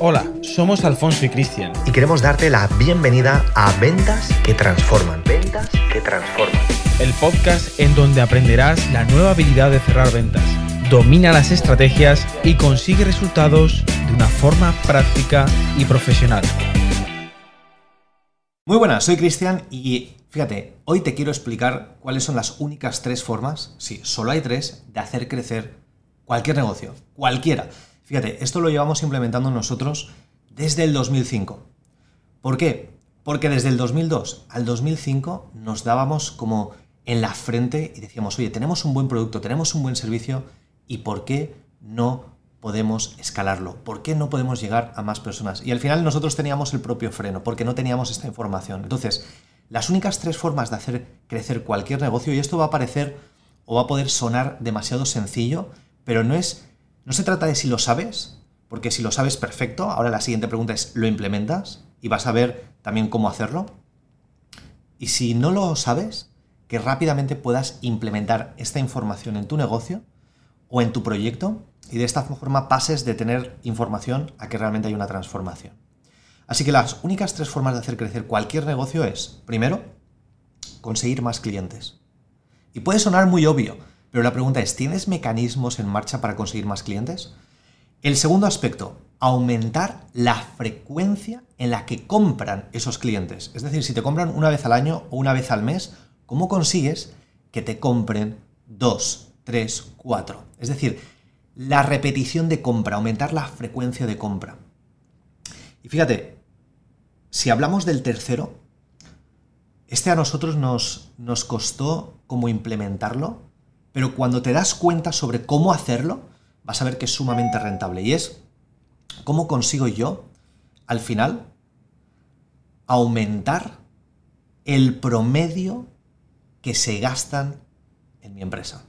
Hola, somos Alfonso y Cristian. Y queremos darte la bienvenida a Ventas que Transforman. Ventas que Transforman. El podcast en donde aprenderás la nueva habilidad de cerrar ventas. Domina las estrategias y consigue resultados de una forma práctica y profesional. Muy buenas, soy Cristian y fíjate, hoy te quiero explicar cuáles son las únicas tres formas, sí, solo hay tres, de hacer crecer cualquier negocio, cualquiera. Fíjate, esto lo llevamos implementando nosotros desde el 2005. ¿Por qué? Porque desde el 2002 al 2005 nos dábamos como en la frente y decíamos, oye, tenemos un buen producto, tenemos un buen servicio, ¿y por qué no podemos escalarlo? ¿Por qué no podemos llegar a más personas? Y al final nosotros teníamos el propio freno, porque no teníamos esta información. Entonces, las únicas tres formas de hacer crecer cualquier negocio, y esto va a parecer o va a poder sonar demasiado sencillo, pero no es no se trata de si lo sabes, porque si lo sabes perfecto, ahora la siguiente pregunta es, ¿lo implementas? Y vas a ver también cómo hacerlo. Y si no lo sabes, que rápidamente puedas implementar esta información en tu negocio o en tu proyecto y de esta forma pases de tener información a que realmente hay una transformación. Así que las únicas tres formas de hacer crecer cualquier negocio es, primero, conseguir más clientes. Y puede sonar muy obvio, pero la pregunta es, ¿tienes mecanismos en marcha para conseguir más clientes? El segundo aspecto, aumentar la frecuencia en la que compran esos clientes. Es decir, si te compran una vez al año o una vez al mes, ¿cómo consigues que te compren dos, tres, cuatro? Es decir, la repetición de compra, aumentar la frecuencia de compra. Y fíjate, si hablamos del tercero, este a nosotros nos, nos costó como implementarlo pero cuando te das cuenta sobre cómo hacerlo, vas a ver que es sumamente rentable. Y es cómo consigo yo, al final, aumentar el promedio que se gastan en mi empresa.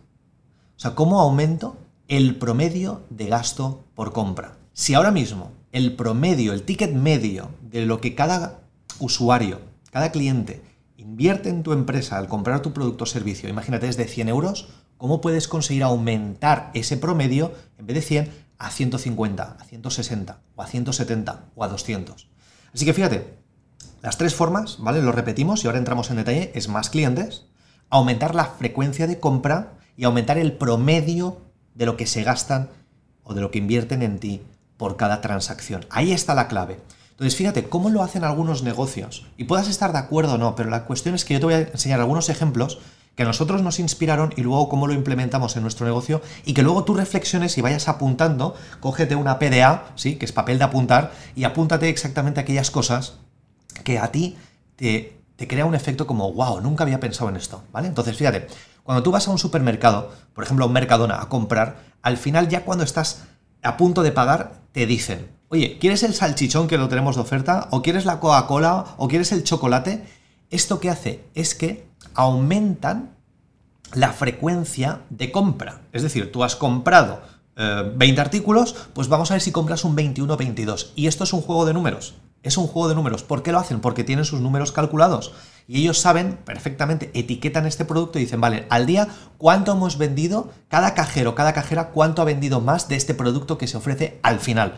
O sea, cómo aumento el promedio de gasto por compra. Si ahora mismo el promedio, el ticket medio de lo que cada usuario, cada cliente invierte en tu empresa al comprar tu producto o servicio, imagínate, es de 100 euros, ¿cómo puedes conseguir aumentar ese promedio en vez de 100 a 150, a 160 o a 170 o a 200? Así que fíjate, las tres formas, ¿vale? Lo repetimos y ahora entramos en detalle, es más clientes, aumentar la frecuencia de compra y aumentar el promedio de lo que se gastan o de lo que invierten en ti por cada transacción. Ahí está la clave. Entonces, fíjate cómo lo hacen algunos negocios. Y puedas estar de acuerdo o no, pero la cuestión es que yo te voy a enseñar algunos ejemplos que nosotros nos inspiraron y luego cómo lo implementamos en nuestro negocio y que luego tú reflexiones y vayas apuntando, cógete una PDA, ¿sí? que es papel de apuntar, y apúntate exactamente aquellas cosas que a ti te, te crea un efecto como, wow, nunca había pensado en esto, ¿vale? Entonces, fíjate, cuando tú vas a un supermercado, por ejemplo a un Mercadona, a comprar, al final ya cuando estás a punto de pagar, te dicen, Oye, ¿quieres el salchichón que lo tenemos de oferta? ¿O quieres la Coca-Cola? ¿O quieres el chocolate? Esto que hace es que aumentan la frecuencia de compra. Es decir, tú has comprado 20 eh, artículos, pues vamos a ver si compras un 21 o 22. Y esto es un juego de números. Es un juego de números. ¿Por qué lo hacen? Porque tienen sus números calculados. Y ellos saben perfectamente, etiquetan este producto y dicen, vale, al día, ¿cuánto hemos vendido? Cada cajero, cada cajera, ¿cuánto ha vendido más de este producto que se ofrece al final?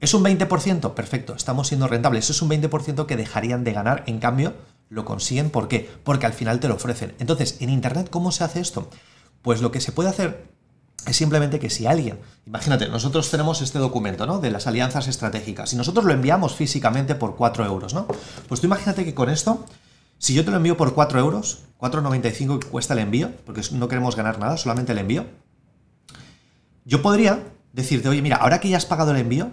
¿Es un 20%? Perfecto, estamos siendo rentables. Eso es un 20% que dejarían de ganar, en cambio, lo consiguen. ¿Por qué? Porque al final te lo ofrecen. Entonces, en Internet, ¿cómo se hace esto? Pues lo que se puede hacer es simplemente que si alguien, imagínate, nosotros tenemos este documento, ¿no? De las alianzas estratégicas, y nosotros lo enviamos físicamente por 4 euros, ¿no? Pues tú imagínate que con esto, si yo te lo envío por 4 euros, 4,95 que cuesta el envío, porque no queremos ganar nada, solamente el envío, yo podría decirte, oye, mira, ahora que ya has pagado el envío,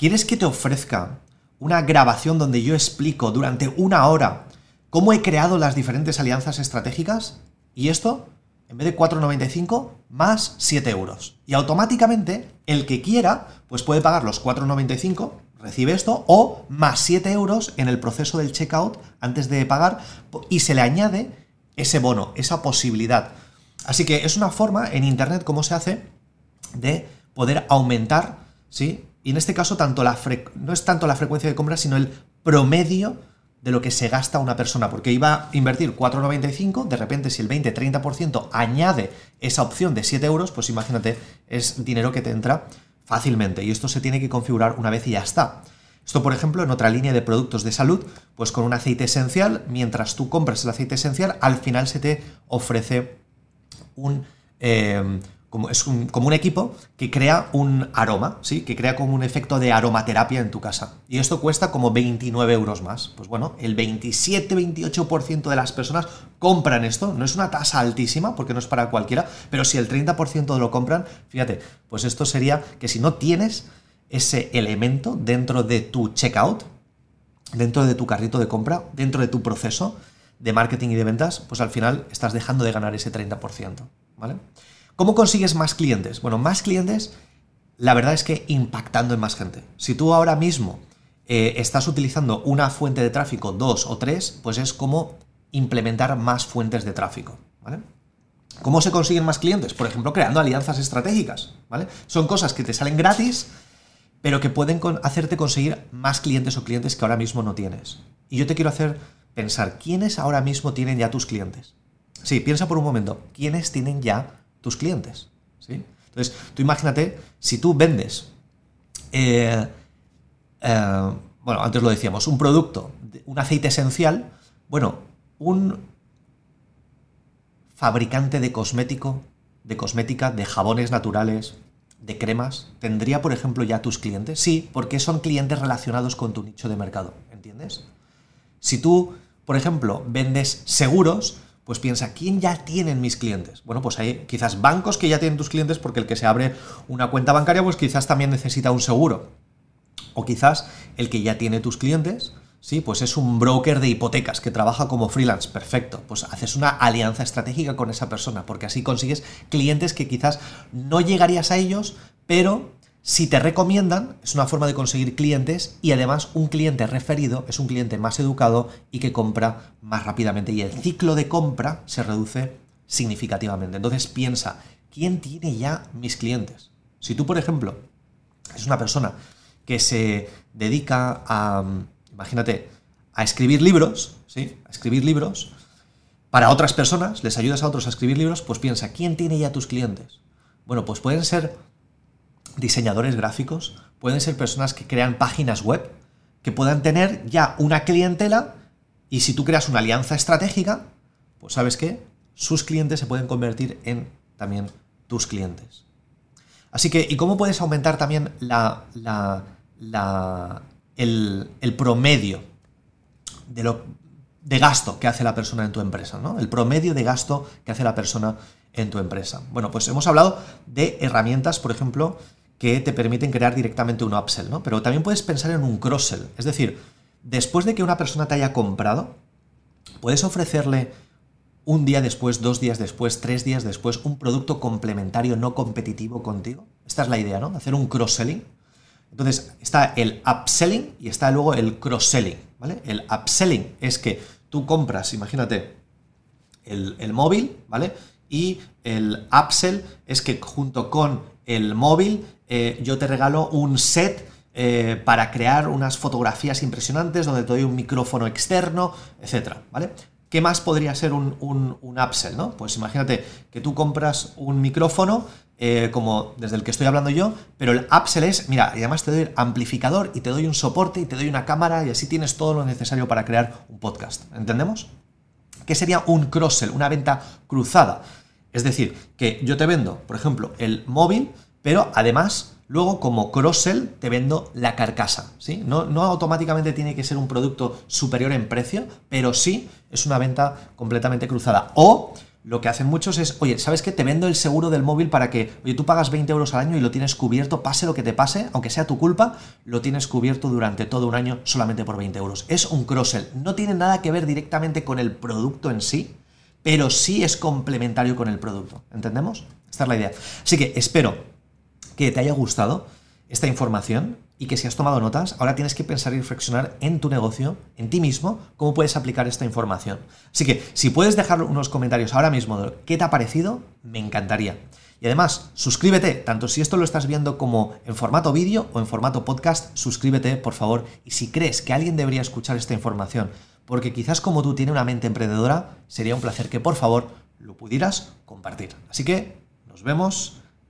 ¿Quieres que te ofrezca una grabación donde yo explico durante una hora cómo he creado las diferentes alianzas estratégicas? Y esto, en vez de 4,95, más 7 euros. Y automáticamente, el que quiera, pues puede pagar los 4,95, recibe esto, o más 7 euros en el proceso del checkout antes de pagar, y se le añade ese bono, esa posibilidad. Así que es una forma en Internet, como se hace, de poder aumentar, ¿sí? Y en este caso tanto la no es tanto la frecuencia de compra, sino el promedio de lo que se gasta una persona, porque iba a invertir 4,95, de repente si el 20-30% añade esa opción de 7 euros, pues imagínate, es dinero que te entra fácilmente. Y esto se tiene que configurar una vez y ya está. Esto, por ejemplo, en otra línea de productos de salud, pues con un aceite esencial, mientras tú compras el aceite esencial, al final se te ofrece un... Eh, como, es un, como un equipo que crea un aroma, ¿sí? Que crea como un efecto de aromaterapia en tu casa. Y esto cuesta como 29 euros más. Pues bueno, el 27-28% de las personas compran esto. No es una tasa altísima, porque no es para cualquiera, pero si el 30% lo compran, fíjate, pues esto sería que si no tienes ese elemento dentro de tu checkout, dentro de tu carrito de compra, dentro de tu proceso de marketing y de ventas, pues al final estás dejando de ganar ese 30%, ¿vale? ¿Cómo consigues más clientes? Bueno, más clientes, la verdad es que impactando en más gente. Si tú ahora mismo eh, estás utilizando una fuente de tráfico, dos o tres, pues es como implementar más fuentes de tráfico. ¿Cómo se consiguen más clientes? Por ejemplo, creando alianzas estratégicas. ¿vale? Son cosas que te salen gratis, pero que pueden hacerte conseguir más clientes o clientes que ahora mismo no tienes. Y yo te quiero hacer pensar, ¿quiénes ahora mismo tienen ya tus clientes? Sí, piensa por un momento, ¿quiénes tienen ya tus clientes. ¿sí? Entonces, tú imagínate, si tú vendes, eh, eh, bueno, antes lo decíamos, un producto, un aceite esencial, bueno, un fabricante de cosmético, de cosmética, de jabones naturales, de cremas, ¿tendría, por ejemplo, ya tus clientes? Sí, porque son clientes relacionados con tu nicho de mercado, ¿entiendes? Si tú, por ejemplo, vendes seguros, pues piensa, ¿quién ya tienen mis clientes? Bueno, pues hay quizás bancos que ya tienen tus clientes porque el que se abre una cuenta bancaria, pues quizás también necesita un seguro. O quizás el que ya tiene tus clientes, sí, pues es un broker de hipotecas que trabaja como freelance. Perfecto. Pues haces una alianza estratégica con esa persona, porque así consigues clientes que quizás no llegarías a ellos, pero si te recomiendan, es una forma de conseguir clientes y además un cliente referido es un cliente más educado y que compra más rápidamente y el ciclo de compra se reduce significativamente. Entonces piensa, ¿quién tiene ya mis clientes? Si tú, por ejemplo, es una persona que se dedica a, imagínate, a escribir libros, ¿sí? A escribir libros para otras personas, les ayudas a otros a escribir libros, pues piensa, ¿quién tiene ya tus clientes? Bueno, pues pueden ser diseñadores gráficos, pueden ser personas que crean páginas web, que puedan tener ya una clientela y si tú creas una alianza estratégica, pues sabes qué, sus clientes se pueden convertir en también tus clientes. Así que, ¿y cómo puedes aumentar también la, la, el, el, promedio de, lo, de gasto que hace la persona en tu empresa? ¿no? El promedio de gasto que hace la persona en tu empresa. Bueno, pues hemos hablado de herramientas, por ejemplo, que te permiten crear directamente un upsell, ¿no? Pero también puedes pensar en un cross-sell. Es decir, después de que una persona te haya comprado, puedes ofrecerle un día después, dos días después, tres días después, un producto complementario no competitivo contigo. Esta es la idea, ¿no? Hacer un cross-selling. Entonces, está el upselling y está luego el cross-selling, ¿vale? El upselling es que tú compras, imagínate, el, el móvil, ¿vale? Y el upsell es que junto con el móvil eh, yo te regalo un set eh, para crear unas fotografías impresionantes donde te doy un micrófono externo, etcétera, ¿vale? ¿Qué más podría ser un, upsell, no? Pues imagínate que tú compras un micrófono eh, como desde el que estoy hablando yo, pero el upsell es, mira, y además te doy amplificador y te doy un soporte y te doy una cámara y así tienes todo lo necesario para crear un podcast. ¿Entendemos? ¿Qué sería un cross-sell? Una venta cruzada. Es decir, que yo te vendo, por ejemplo, el móvil, pero además, luego como cross-sell te vendo la carcasa, ¿sí? No, no automáticamente tiene que ser un producto superior en precio, pero sí es una venta completamente cruzada. O lo que hacen muchos es, oye, ¿sabes qué? Te vendo el seguro del móvil para que, oye, tú pagas 20 euros al año y lo tienes cubierto, pase lo que te pase, aunque sea tu culpa, lo tienes cubierto durante todo un año solamente por 20 euros. Es un cross-sell. No tiene nada que ver directamente con el producto en sí, pero sí es complementario con el producto. ¿Entendemos? Esta es la idea. Así que espero que te haya gustado esta información y que si has tomado notas, ahora tienes que pensar y reflexionar en tu negocio, en ti mismo, cómo puedes aplicar esta información. Así que si puedes dejar unos comentarios ahora mismo de qué te ha parecido, me encantaría. Y además, suscríbete, tanto si esto lo estás viendo como en formato vídeo o en formato podcast, suscríbete, por favor. Y si crees que alguien debería escuchar esta información, porque quizás como tú tiene una mente emprendedora, sería un placer que por favor lo pudieras compartir. Así que nos vemos